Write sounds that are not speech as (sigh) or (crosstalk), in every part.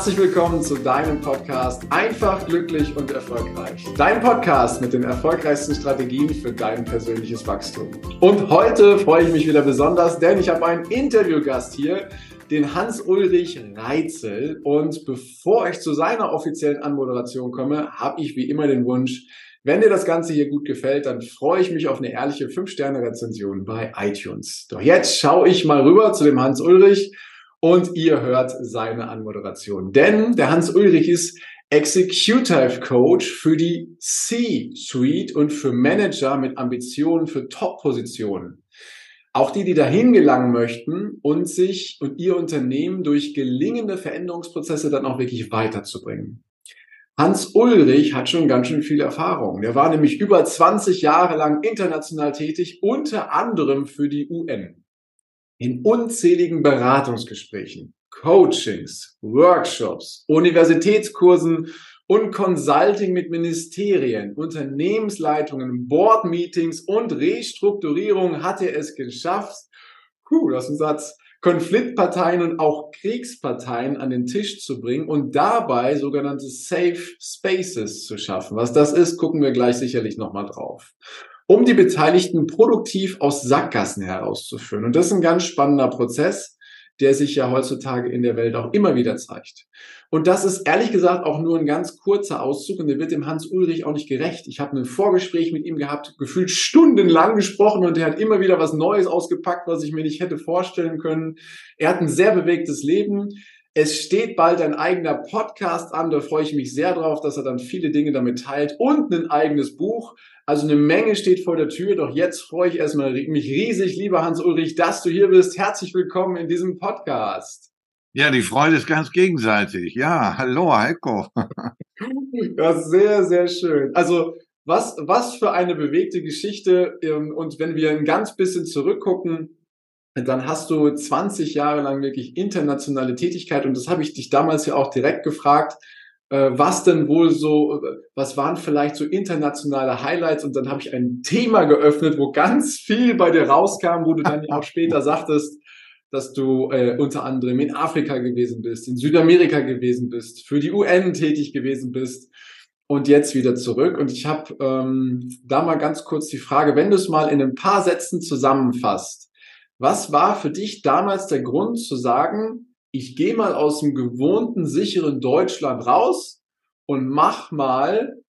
Herzlich willkommen zu deinem Podcast Einfach, glücklich und erfolgreich. Dein Podcast mit den erfolgreichsten Strategien für dein persönliches Wachstum. Und heute freue ich mich wieder besonders, denn ich habe einen Interviewgast hier, den Hans-Ulrich Reitzel. Und bevor ich zu seiner offiziellen Anmoderation komme, habe ich wie immer den Wunsch, wenn dir das Ganze hier gut gefällt, dann freue ich mich auf eine ehrliche 5-Sterne-Rezension bei iTunes. Doch jetzt schaue ich mal rüber zu dem Hans-Ulrich und ihr hört seine Anmoderation. Denn der Hans Ulrich ist Executive Coach für die C-Suite und für Manager mit Ambitionen für Top-Positionen. Auch die, die dahin gelangen möchten und sich und ihr Unternehmen durch gelingende Veränderungsprozesse dann auch wirklich weiterzubringen. Hans Ulrich hat schon ganz schön viel Erfahrung. Der war nämlich über 20 Jahre lang international tätig, unter anderem für die UN in unzähligen Beratungsgesprächen, Coachings, Workshops, Universitätskursen und Consulting mit Ministerien, Unternehmensleitungen, Boardmeetings und Restrukturierung hat er es geschafft, puh, das ist ein Satz, Konfliktparteien und auch Kriegsparteien an den Tisch zu bringen und dabei sogenannte Safe Spaces zu schaffen. Was das ist, gucken wir gleich sicherlich nochmal drauf um die Beteiligten produktiv aus Sackgassen herauszuführen. Und das ist ein ganz spannender Prozess, der sich ja heutzutage in der Welt auch immer wieder zeigt. Und das ist ehrlich gesagt auch nur ein ganz kurzer Auszug und der wird dem Hans Ulrich auch nicht gerecht. Ich habe ein Vorgespräch mit ihm gehabt, gefühlt stundenlang gesprochen und er hat immer wieder was Neues ausgepackt, was ich mir nicht hätte vorstellen können. Er hat ein sehr bewegtes Leben. Es steht bald ein eigener Podcast an, da freue ich mich sehr drauf, dass er dann viele Dinge damit teilt und ein eigenes Buch. Also eine Menge steht vor der Tür, doch jetzt freue ich erstmal mich riesig, lieber Hans-Ulrich, dass du hier bist. Herzlich willkommen in diesem Podcast. Ja, die Freude ist ganz gegenseitig. Ja, hallo Heiko. (laughs) ja, sehr, sehr schön. Also was, was für eine bewegte Geschichte. Ähm, und wenn wir ein ganz bisschen zurückgucken, dann hast du 20 Jahre lang wirklich internationale Tätigkeit. Und das habe ich dich damals ja auch direkt gefragt äh, was denn wohl so, was waren vielleicht so internationale Highlights und dann habe ich ein Thema geöffnet, wo ganz viel bei dir rauskam, wo du dann ja auch später (laughs) sagtest, dass du äh, unter anderem in Afrika gewesen bist, in Südamerika gewesen bist, für die UN tätig gewesen bist und jetzt wieder zurück. Und ich habe ähm, da mal ganz kurz die Frage, wenn du es mal in ein paar Sätzen zusammenfasst, was war für dich damals der Grund zu sagen, ich gehe mal aus dem gewohnten, sicheren Deutschland raus und mach mal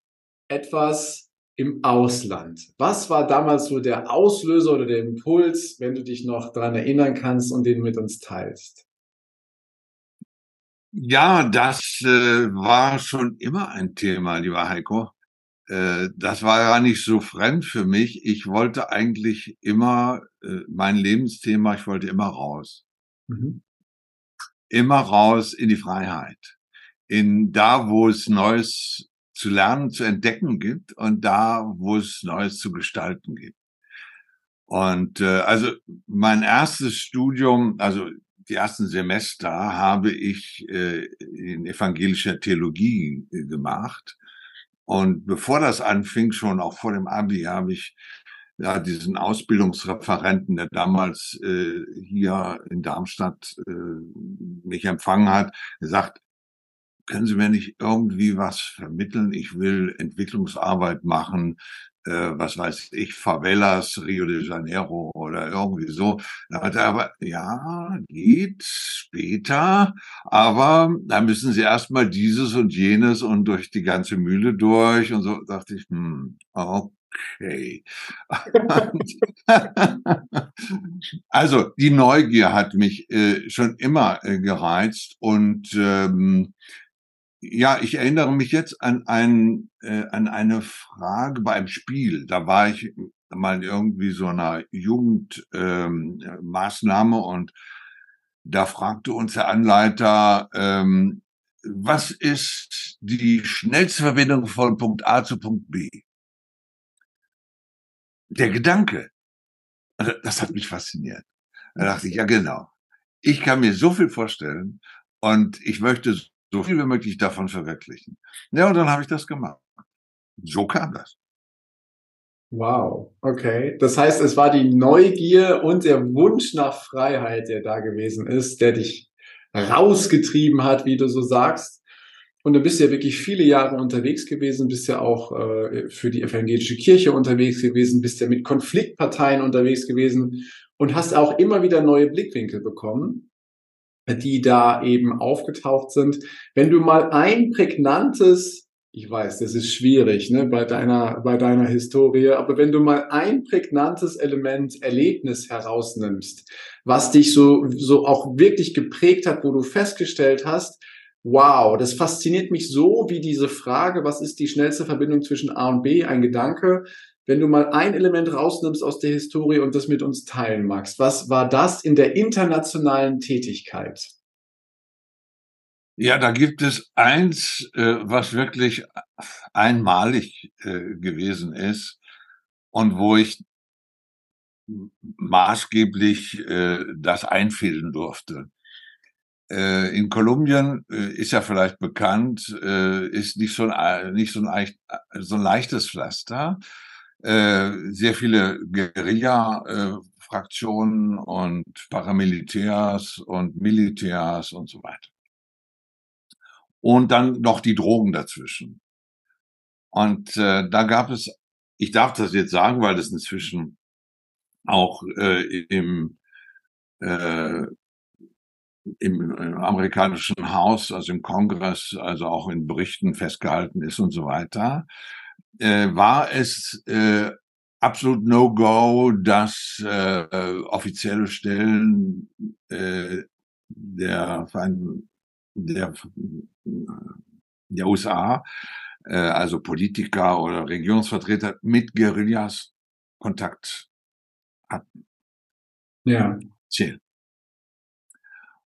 etwas im Ausland. Was war damals so der Auslöser oder der Impuls, wenn du dich noch daran erinnern kannst und den mit uns teilst? Ja, das äh, war schon immer ein Thema, lieber Heiko. Äh, das war ja nicht so fremd für mich. Ich wollte eigentlich immer, äh, mein Lebensthema, ich wollte immer raus. Mhm immer raus in die Freiheit. In da, wo es Neues zu lernen, zu entdecken gibt und da, wo es Neues zu gestalten gibt. Und äh, also mein erstes Studium, also die ersten Semester habe ich äh, in evangelischer Theologie äh, gemacht. Und bevor das anfing, schon auch vor dem Abi, habe ich ja, diesen Ausbildungsreferenten, der damals äh, hier in Darmstadt äh, mich empfangen hat, gesagt, können Sie mir nicht irgendwie was vermitteln? Ich will Entwicklungsarbeit machen, äh, was weiß ich, Favelas, Rio de Janeiro oder irgendwie so. Da hat er aber, ja, geht später, aber da müssen Sie erstmal dieses und jenes und durch die ganze Mühle durch und so dachte ich, hm, okay okay. (laughs) also die Neugier hat mich äh, schon immer äh, gereizt und ähm, ja, ich erinnere mich jetzt an ein äh, an eine Frage bei einem Spiel. Da war ich mal irgendwie so einer Jugendmaßnahme ähm, und da fragte uns der Anleiter, ähm, was ist die schnellste Verbindung von Punkt A zu Punkt B? der Gedanke, also das hat mich fasziniert. Da dachte ich, ja genau, ich kann mir so viel vorstellen und ich möchte so viel wie möglich davon verwirklichen. Ja, und dann habe ich das gemacht. So kam das. Wow, okay. Das heißt, es war die Neugier und der Wunsch nach Freiheit, der da gewesen ist, der dich rausgetrieben hat, wie du so sagst. Und du bist ja wirklich viele Jahre unterwegs gewesen, bist ja auch äh, für die evangelische Kirche unterwegs gewesen, bist ja mit Konfliktparteien unterwegs gewesen und hast auch immer wieder neue Blickwinkel bekommen, die da eben aufgetaucht sind. Wenn du mal ein prägnantes, ich weiß, das ist schwierig, ne, bei deiner, bei deiner Historie, aber wenn du mal ein prägnantes Element, Erlebnis herausnimmst, was dich so, so auch wirklich geprägt hat, wo du festgestellt hast, Wow, das fasziniert mich so wie diese Frage, was ist die schnellste Verbindung zwischen A und B, ein Gedanke. Wenn du mal ein Element rausnimmst aus der Historie und das mit uns teilen magst, was war das in der internationalen Tätigkeit? Ja, da gibt es eins, äh, was wirklich einmalig äh, gewesen ist und wo ich maßgeblich äh, das einfädeln durfte. In Kolumbien ist ja vielleicht bekannt, ist nicht so ein, nicht so ein, so ein leichtes Pflaster. Sehr viele Guerilla-Fraktionen und Paramilitärs und Militärs und so weiter. Und dann noch die Drogen dazwischen. Und äh, da gab es, ich darf das jetzt sagen, weil das inzwischen auch äh, im äh, im, im amerikanischen Haus, also im Kongress, also auch in Berichten festgehalten ist und so weiter, äh, war es äh, absolut No-Go, dass äh, offizielle Stellen äh, der, der, der USA, äh, also Politiker oder Regierungsvertreter mit Guerillas Kontakt hatten. Ja. Zählen.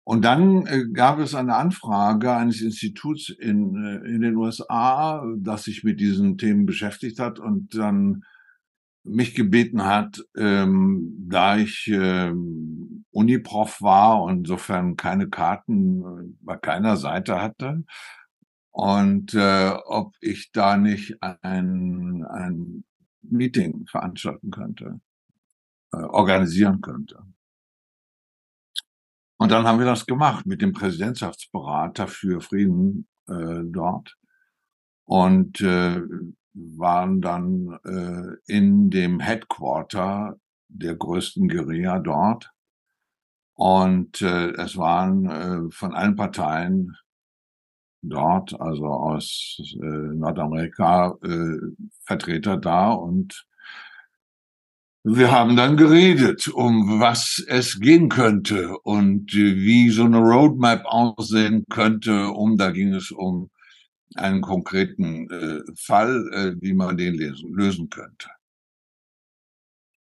Und dann äh, gab es eine Anfrage eines Instituts in, äh, in den USA, das sich mit diesen Themen beschäftigt hat und dann mich gebeten hat, ähm, da ich ähm, Uniprof war und insofern keine Karten äh, bei keiner Seite hatte und äh, ob ich da nicht ein, ein Meeting veranstalten könnte, äh, organisieren könnte. Und dann haben wir das gemacht mit dem Präsidentschaftsberater für Frieden äh, dort und äh, waren dann äh, in dem Headquarter der größten Guerilla dort. Und äh, es waren äh, von allen Parteien dort, also aus äh, Nordamerika, äh, Vertreter da und wir haben dann geredet, um was es gehen könnte und wie so eine Roadmap aussehen könnte. Um da ging es um einen konkreten äh, Fall, äh, wie man den lesen, lösen könnte.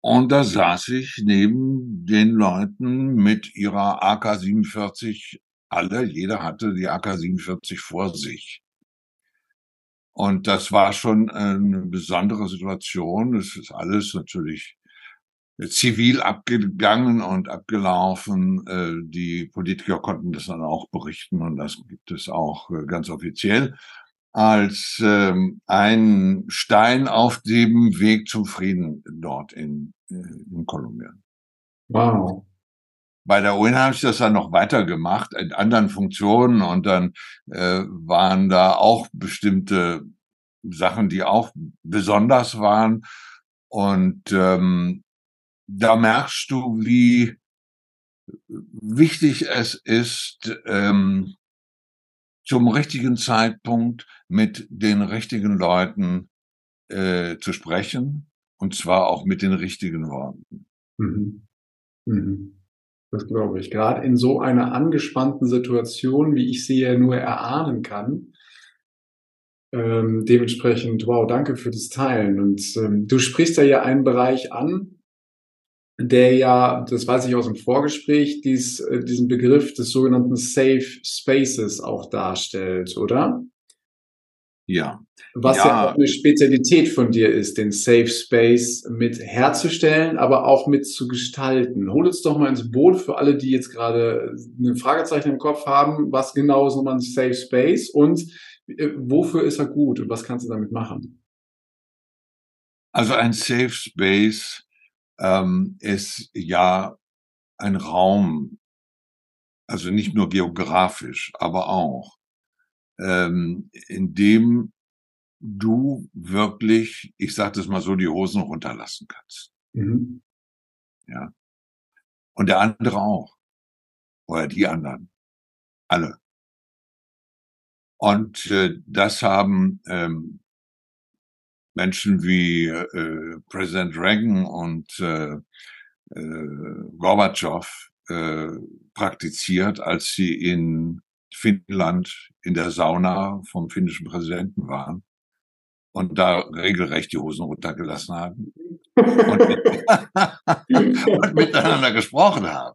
Und da saß ich neben den Leuten mit ihrer AK-47, alle, jeder hatte die AK-47 vor sich. Und das war schon eine besondere Situation. Es ist alles natürlich zivil abgegangen und abgelaufen. Äh, die Politiker konnten das dann auch berichten und das gibt es auch äh, ganz offiziell als ähm, ein Stein auf dem Weg zum Frieden dort in, äh, in Kolumbien. Wow. Bei der UN habe ich das dann noch weitergemacht in anderen Funktionen und dann äh, waren da auch bestimmte Sachen, die auch besonders waren. Und ähm, da merkst du, wie wichtig es ist, ähm, zum richtigen Zeitpunkt mit den richtigen Leuten äh, zu sprechen und zwar auch mit den richtigen Worten. Mhm. Mhm. Das glaube ich. Gerade in so einer angespannten Situation, wie ich sie ja nur erahnen kann. Ähm, dementsprechend, wow, danke für das Teilen. Und ähm, du sprichst da ja einen Bereich an, der ja, das weiß ich aus dem Vorgespräch, dies, äh, diesen Begriff des sogenannten Safe Spaces auch darstellt, oder? Ja. Was ja. ja auch eine Spezialität von dir ist, den Safe Space mit herzustellen, aber auch mit zu gestalten. Hol uns doch mal ins Boot für alle, die jetzt gerade ein Fragezeichen im Kopf haben. Was genau ist nochmal ein Safe Space und äh, wofür ist er gut und was kannst du damit machen? Also ein Safe Space ähm, ist ja ein Raum, Also nicht nur geografisch, aber auch, ähm, indem du wirklich, ich sage das mal so, die Hosen runterlassen kannst. Mhm. Ja. Und der andere auch. Oder die anderen. Alle. Und äh, das haben ähm, Menschen wie äh, Präsident Reagan und äh, äh, Gorbatschow äh, praktiziert, als sie in Finnland in der Sauna vom finnischen Präsidenten waren und da regelrecht die Hosen runtergelassen haben und, (laughs) und miteinander gesprochen haben.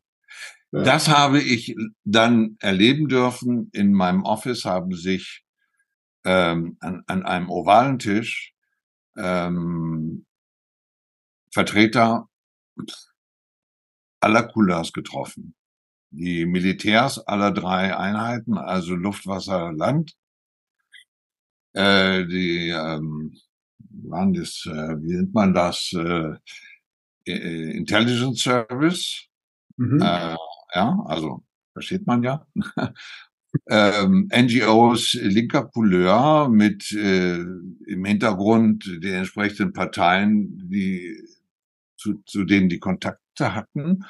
Ja. Das habe ich dann erleben dürfen. In meinem Office haben sich ähm, an, an einem ovalen Tisch ähm, Vertreter aller Couleurs getroffen. Die Militärs aller drei Einheiten, also Luft, Wasser, Land, äh, die ähm, waren das, äh, wie nennt man das, äh, Intelligence Service, mhm. äh, ja, also versteht man ja. (laughs) ähm, NGOs linker Couleur mit äh, im Hintergrund den entsprechenden Parteien, die zu, zu denen die Kontakte hatten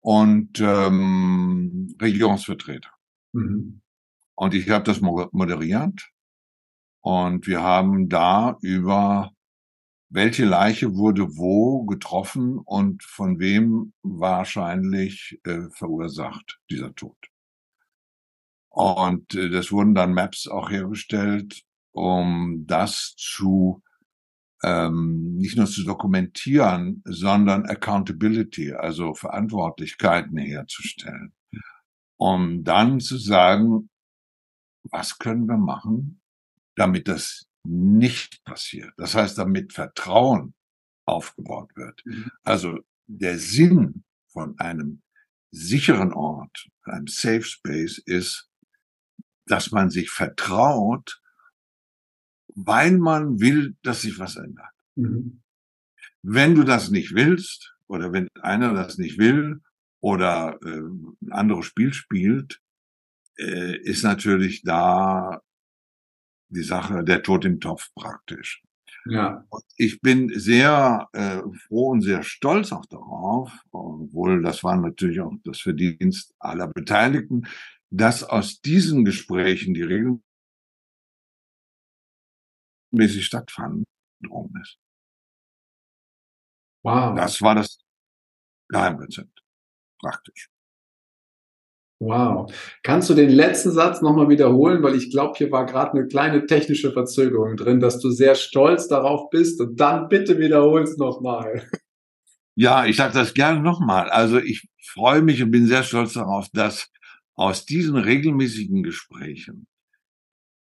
und ähm, Religionsvertreter. Mhm. Und ich habe das moderiert und wir haben da über welche Leiche wurde wo getroffen und von wem wahrscheinlich äh, verursacht dieser Tod. Und äh, das wurden dann Maps auch hergestellt, um das zu ähm, nicht nur zu dokumentieren, sondern Accountability, also Verantwortlichkeiten herzustellen. Um dann zu sagen, was können wir machen, damit das nicht passiert. Das heißt, damit Vertrauen aufgebaut wird. Mhm. Also der Sinn von einem sicheren Ort, einem Safe Space ist, dass man sich vertraut, weil man will, dass sich was ändert. Mhm. Wenn du das nicht willst oder wenn einer das nicht will oder äh, ein anderes Spiel spielt, äh, ist natürlich da die Sache der Tod im Topf praktisch. Ja. Und ich bin sehr äh, froh und sehr stolz auch darauf, obwohl das war natürlich auch das Verdienst aller Beteiligten, dass aus diesen Gesprächen, die regelmäßig stattfanden, drum ist. Wow. Das war das Geheimrezept. Praktisch. Wow. Kannst du den letzten Satz nochmal wiederholen? Weil ich glaube, hier war gerade eine kleine technische Verzögerung drin, dass du sehr stolz darauf bist und dann bitte wiederholst nochmal. (laughs) Ja, ich sage das gerne nochmal. Also ich freue mich und bin sehr stolz darauf, dass aus diesen regelmäßigen Gesprächen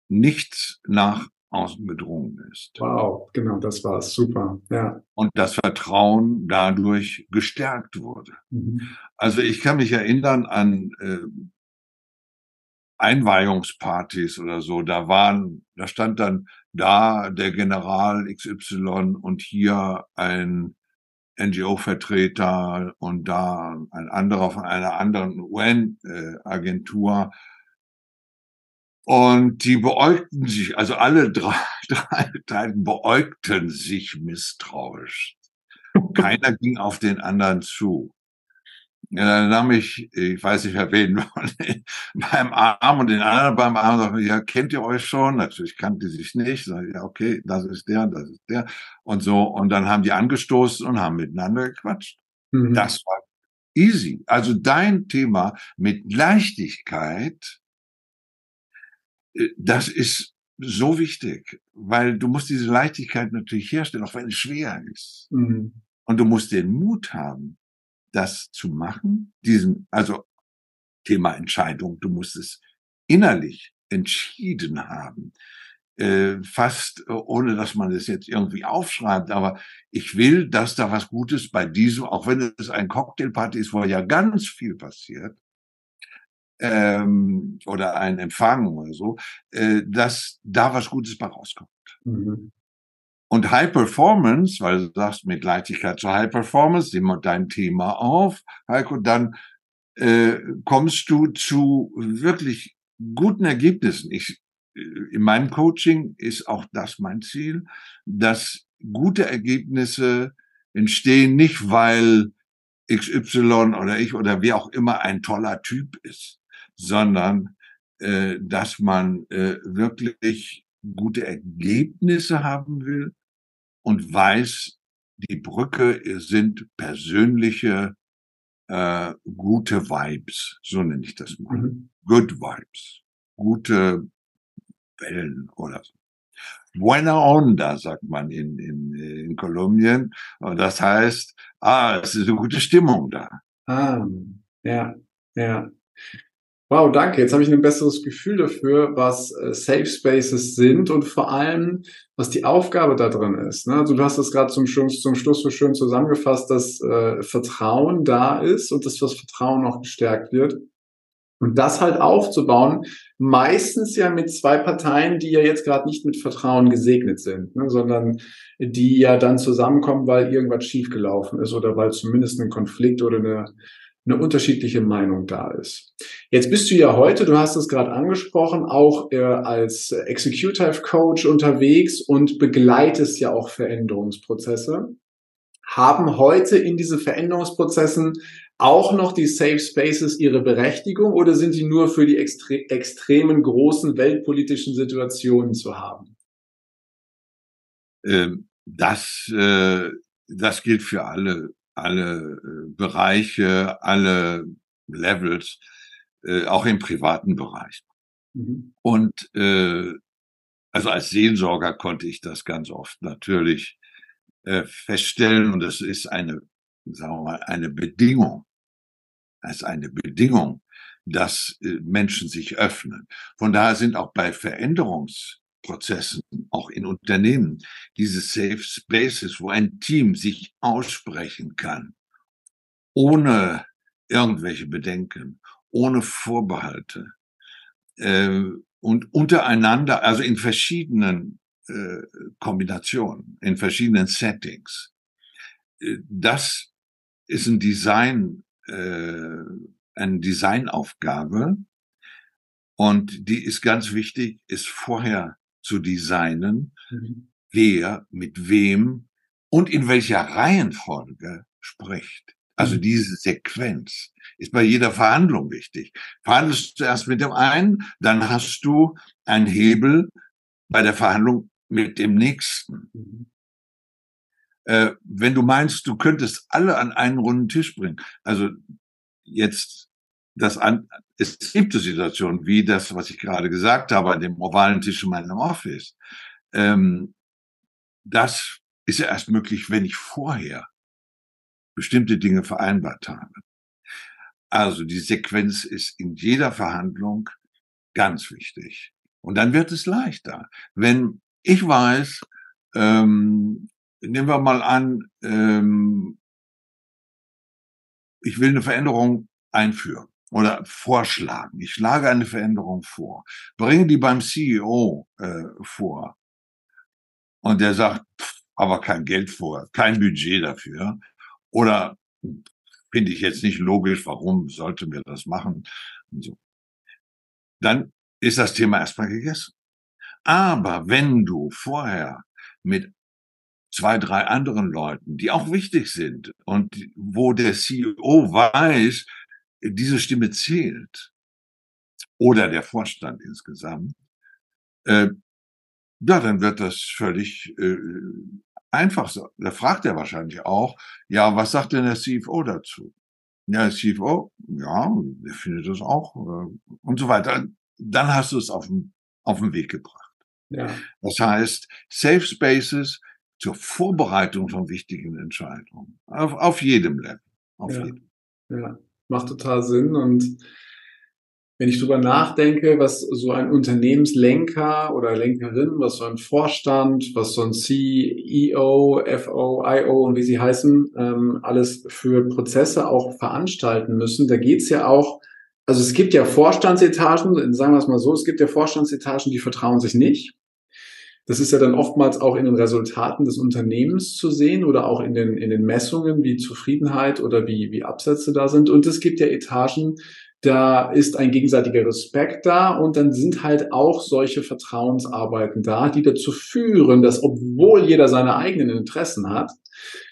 nichts nach außen gedrungen ist. Wow, genau, das war Super, ja. Und das Vertrauen dadurch gestärkt wurde. Mhm. Also ich kann mich erinnern an äh, Einweihungspartys oder so. Da waren, da stand dann da der General XY und hier ein NGO-Vertreter und da ein anderer von einer anderen UN-Agentur. Und die beäugten sich, also alle drei, (laughs) drei Teile beäugten sich misstrauisch. Keiner ging auf den anderen zu. Ja, dann nahm ich, ich weiß nicht wer wen, (laughs) beim Arm und den anderen beim Arm, sagte, ja, kennt ihr euch schon? Natürlich kannte sich nicht. Sag ja, okay, das ist der, das ist der. Und so, und dann haben die angestoßen und haben miteinander gequatscht. Mhm. Das war easy. Also dein Thema mit Leichtigkeit, das ist so wichtig, weil du musst diese Leichtigkeit natürlich herstellen, auch wenn es schwer ist. Mhm. Und du musst den Mut haben, das zu machen, diesen, also Thema Entscheidung, du musst es innerlich entschieden haben, äh, fast äh, ohne dass man es jetzt irgendwie aufschreibt, aber ich will, dass da was Gutes bei diesem, auch wenn es ein Cocktailparty ist, wo ja ganz viel passiert, ähm, oder ein Empfang oder so, äh, dass da was Gutes bei rauskommt. Mhm. Und High Performance, weil du sagst mit Leichtigkeit zur High Performance, nimm mal dein Thema auf, Heiko, dann äh, kommst du zu wirklich guten Ergebnissen. Ich, äh, in meinem Coaching ist auch das mein Ziel, dass gute Ergebnisse entstehen nicht, weil XY oder ich oder wer auch immer ein toller Typ ist, sondern äh, dass man äh, wirklich gute Ergebnisse haben will und weiß, die Brücke sind persönliche äh, gute Vibes, so nenne ich das mal. Mhm. Good Vibes, gute Wellen oder so. Buena onda, sagt man in, in, in Kolumbien. Und das heißt, ah, es ist eine gute Stimmung da. Ah, ja, ja. Wow, danke. Jetzt habe ich ein besseres Gefühl dafür, was äh, Safe Spaces sind und vor allem, was die Aufgabe da drin ist. Ne? Also du hast das gerade zum, Schluss, zum Schluss so schön zusammengefasst, dass äh, Vertrauen da ist und dass das Vertrauen auch gestärkt wird. Und das halt aufzubauen, meistens ja mit zwei Parteien, die ja jetzt gerade nicht mit Vertrauen gesegnet sind, ne, sondern die ja dann zusammenkommen, weil irgendwas schiefgelaufen ist oder weil zumindest ein Konflikt oder eine eine unterschiedliche Meinung da ist. Jetzt bist du ja heute, du hast es gerade angesprochen, auch äh, als Executive Coach unterwegs und begleitest ja auch Veränderungsprozesse. Haben heute in diese Veränderungsprozessen auch noch die Safe Spaces ihre Berechtigung oder sind die nur für die extre extremen großen weltpolitischen Situationen zu haben? Ähm, das, äh, das gilt für alle alle äh, Bereiche, alle Levels, äh, auch im privaten Bereich. Mhm. Und äh, also als Seelsorger konnte ich das ganz oft natürlich äh, feststellen und es ist eine, sagen wir mal, eine Bedingung. Ist eine Bedingung, dass äh, Menschen sich öffnen. Von daher sind auch bei Veränderungs Prozessen, auch in Unternehmen, diese Safe Spaces, wo ein Team sich aussprechen kann, ohne irgendwelche Bedenken, ohne Vorbehalte äh, und untereinander, also in verschiedenen äh, Kombinationen, in verschiedenen Settings. Äh, das ist ein Design, äh, eine Designaufgabe, und die ist ganz wichtig, ist vorher zu designen, mhm. wer mit wem und in welcher Reihenfolge spricht. Also mhm. diese Sequenz ist bei jeder Verhandlung wichtig. Verhandelst du erst mit dem einen, dann hast du einen Hebel bei der Verhandlung mit dem nächsten. Mhm. Äh, wenn du meinst, du könntest alle an einen runden Tisch bringen, also jetzt das an, es gibt Situationen wie das, was ich gerade gesagt habe, an dem ovalen Tisch in meinem Office. Ähm, das ist ja erst möglich, wenn ich vorher bestimmte Dinge vereinbart habe. Also die Sequenz ist in jeder Verhandlung ganz wichtig. Und dann wird es leichter. Wenn ich weiß, ähm, nehmen wir mal an, ähm, ich will eine Veränderung einführen oder vorschlagen. Ich schlage eine Veränderung vor, bringe die beim CEO äh, vor und der sagt, pff, aber kein Geld vor, kein Budget dafür oder finde ich jetzt nicht logisch, warum sollten wir das machen und so. Dann ist das Thema erstmal gegessen. Aber wenn du vorher mit zwei, drei anderen Leuten, die auch wichtig sind und wo der CEO weiß, diese Stimme zählt oder der Vorstand insgesamt, äh, ja, dann wird das völlig äh, einfach. So. Da fragt er wahrscheinlich auch, ja, was sagt denn der CFO dazu? Ja, der CFO, ja, der findet das auch äh, und so weiter. Dann hast du es auf den, auf den Weg gebracht. Ja. Das heißt, Safe Spaces zur Vorbereitung von wichtigen Entscheidungen. Auf, auf jedem Level. Auf ja. jedem. Ja macht total Sinn. Und wenn ich drüber nachdenke, was so ein Unternehmenslenker oder Lenkerin, was so ein Vorstand, was so ein CEO, FO, IO und wie sie heißen, ähm, alles für Prozesse auch veranstalten müssen, da geht's ja auch, also es gibt ja Vorstandsetagen, sagen wir es mal so, es gibt ja Vorstandsetagen, die vertrauen sich nicht. Das ist ja dann oftmals auch in den Resultaten des Unternehmens zu sehen oder auch in den, in den Messungen, wie Zufriedenheit oder wie, wie Absätze da sind. Und es gibt ja Etagen, da ist ein gegenseitiger Respekt da und dann sind halt auch solche Vertrauensarbeiten da, die dazu führen, dass obwohl jeder seine eigenen Interessen hat,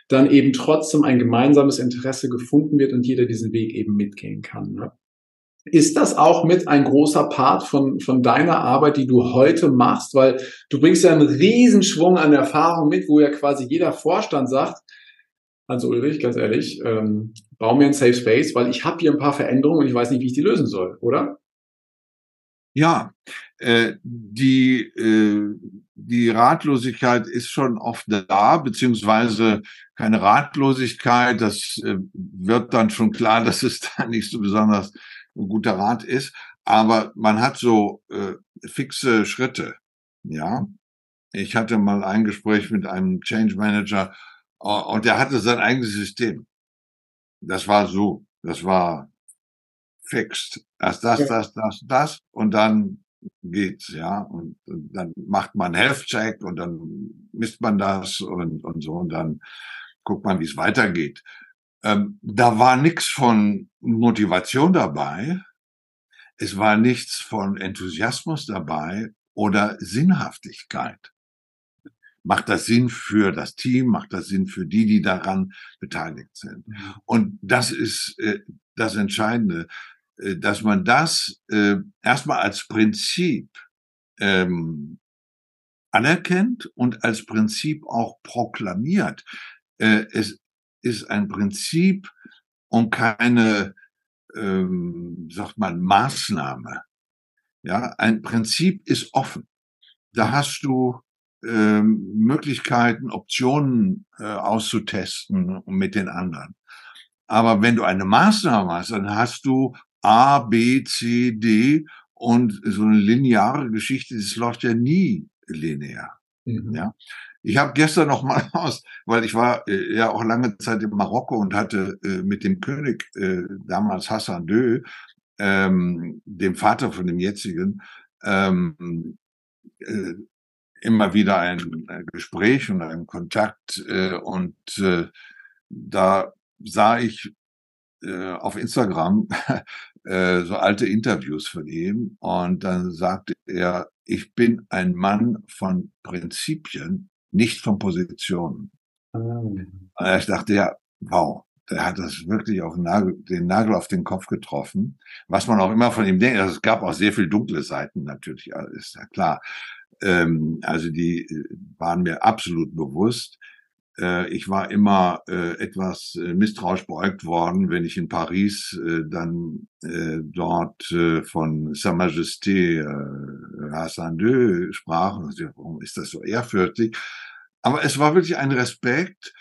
dann eben trotzdem ein gemeinsames Interesse gefunden wird und jeder diesen Weg eben mitgehen kann. Ne? Ist das auch mit ein großer Part von, von deiner Arbeit, die du heute machst? Weil du bringst ja einen Riesenschwung an Erfahrung mit, wo ja quasi jeder Vorstand sagt, also Ulrich, ganz ehrlich, ähm, bau mir ein Safe Space, weil ich habe hier ein paar Veränderungen und ich weiß nicht, wie ich die lösen soll, oder? Ja, äh, die, äh, die Ratlosigkeit ist schon oft da, beziehungsweise keine Ratlosigkeit. Das äh, wird dann schon klar, dass es da nicht so besonders ein guter Rat ist. Aber man hat so äh, fixe Schritte. Ja, ich hatte mal ein Gespräch mit einem Change Manager und der hatte sein eigenes System. Das war so, das war fixed. Erst das, das, das, das und dann geht's, ja. Und, und dann macht man Health Check und dann misst man das und, und so und dann guckt man, wie es weitergeht. Ähm, da war nichts von Motivation dabei. Es war nichts von Enthusiasmus dabei oder Sinnhaftigkeit. Macht das Sinn für das Team? Macht das Sinn für die, die daran beteiligt sind? Und das ist äh, das Entscheidende. Äh, dass man das äh, erstmal als Prinzip ähm, anerkennt und als Prinzip auch proklamiert. Äh, es ist ein Prinzip und keine, ähm, sagt man, Maßnahme. Ja, ein Prinzip ist offen. Da hast du ähm, Möglichkeiten, Optionen äh, auszutesten mit den anderen. Aber wenn du eine Maßnahme hast, dann hast du A, B, C, D und so eine lineare Geschichte, das läuft ja nie linear. Mhm. Ja. Ich habe gestern noch mal (laughs) aus, weil ich war äh, ja auch lange Zeit in Marokko und hatte äh, mit dem König äh, damals Hassan II, ähm, dem Vater von dem jetzigen, ähm, äh, immer wieder ein äh, Gespräch und einen Kontakt äh, und da sah ich auf Instagram (laughs) äh, so alte Interviews von ihm und dann sagte er, ich bin ein Mann von Prinzipien, nicht von Positionen. Oh. Ich dachte, ja, wow, der hat das wirklich auf den Nagel, den Nagel auf den Kopf getroffen. Was man auch immer von ihm denkt, also es gab auch sehr viel dunkle Seiten natürlich, ist ja klar. Ähm, also die äh, waren mir absolut bewusst. Äh, ich war immer äh, etwas äh, misstrauisch beäugt worden, wenn ich in Paris dann dort von Sa Majesté Hassan II sprach. Und dachte, warum ist das so ehrfürchtig? Aber es war wirklich ein Respekt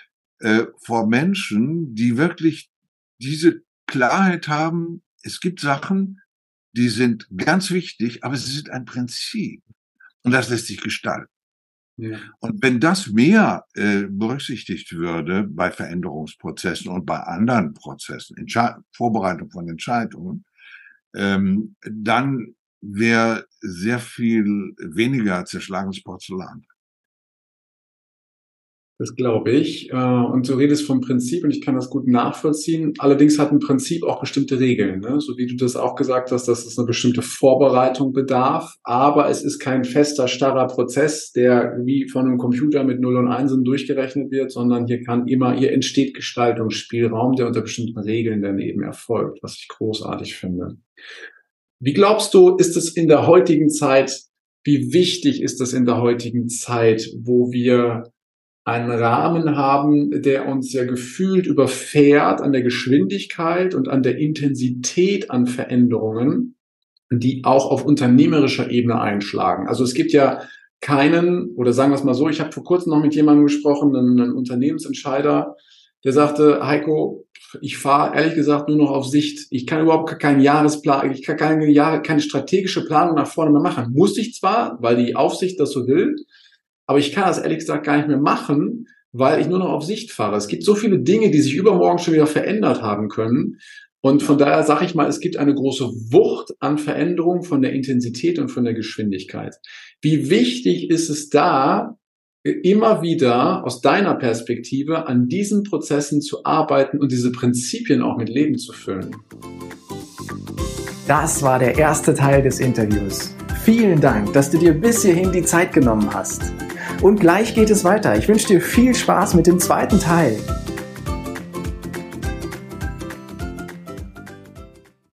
vor Menschen, die wirklich diese Klarheit haben. Es gibt Sachen, die sind ganz wichtig, aber sie sind ein Prinzip. Und das lässt sich gestalten. Und wenn das mehr äh, berücksichtigt würde bei Veränderungsprozessen und bei anderen Prozessen, Entsche Vorbereitung von Entscheidungen, ähm, dann wäre sehr viel weniger zerschlagenes Porzellan. Das glaube ich. Äh, und du redest vom Prinzip und ich kann das gut nachvollziehen. Allerdings hat ein Prinzip auch bestimmte Regeln, ne? so wie du das auch gesagt hast, dass es eine bestimmte Vorbereitung bedarf. Aber es ist kein fester, starrer Prozess, der wie von einem Computer mit 0 und 1 durchgerechnet wird, sondern hier kann immer, hier entsteht Gestaltungsspielraum, der unter bestimmten Regeln dann eben erfolgt, was ich großartig finde. Wie glaubst du, ist es in der heutigen Zeit, wie wichtig ist es in der heutigen Zeit, wo wir einen Rahmen haben, der uns ja gefühlt überfährt an der Geschwindigkeit und an der Intensität an Veränderungen, die auch auf unternehmerischer Ebene einschlagen. Also es gibt ja keinen, oder sagen wir es mal so, ich habe vor kurzem noch mit jemandem gesprochen, einen, Unternehmensentscheider, der sagte, Heiko, ich fahre ehrlich gesagt nur noch auf Sicht. Ich kann überhaupt keinen Jahresplan, ich kann keine, keine strategische Planung nach vorne mehr machen. Muss ich zwar, weil die Aufsicht das so will, aber ich kann das ehrlich gesagt gar nicht mehr machen, weil ich nur noch auf Sicht fahre. Es gibt so viele Dinge, die sich übermorgen schon wieder verändert haben können. Und von daher sage ich mal, es gibt eine große Wucht an Veränderung von der Intensität und von der Geschwindigkeit. Wie wichtig ist es da, immer wieder aus deiner Perspektive an diesen Prozessen zu arbeiten und diese Prinzipien auch mit Leben zu füllen? Das war der erste Teil des Interviews. Vielen Dank, dass du dir bis hierhin die Zeit genommen hast. Und gleich geht es weiter. Ich wünsche dir viel Spaß mit dem zweiten Teil.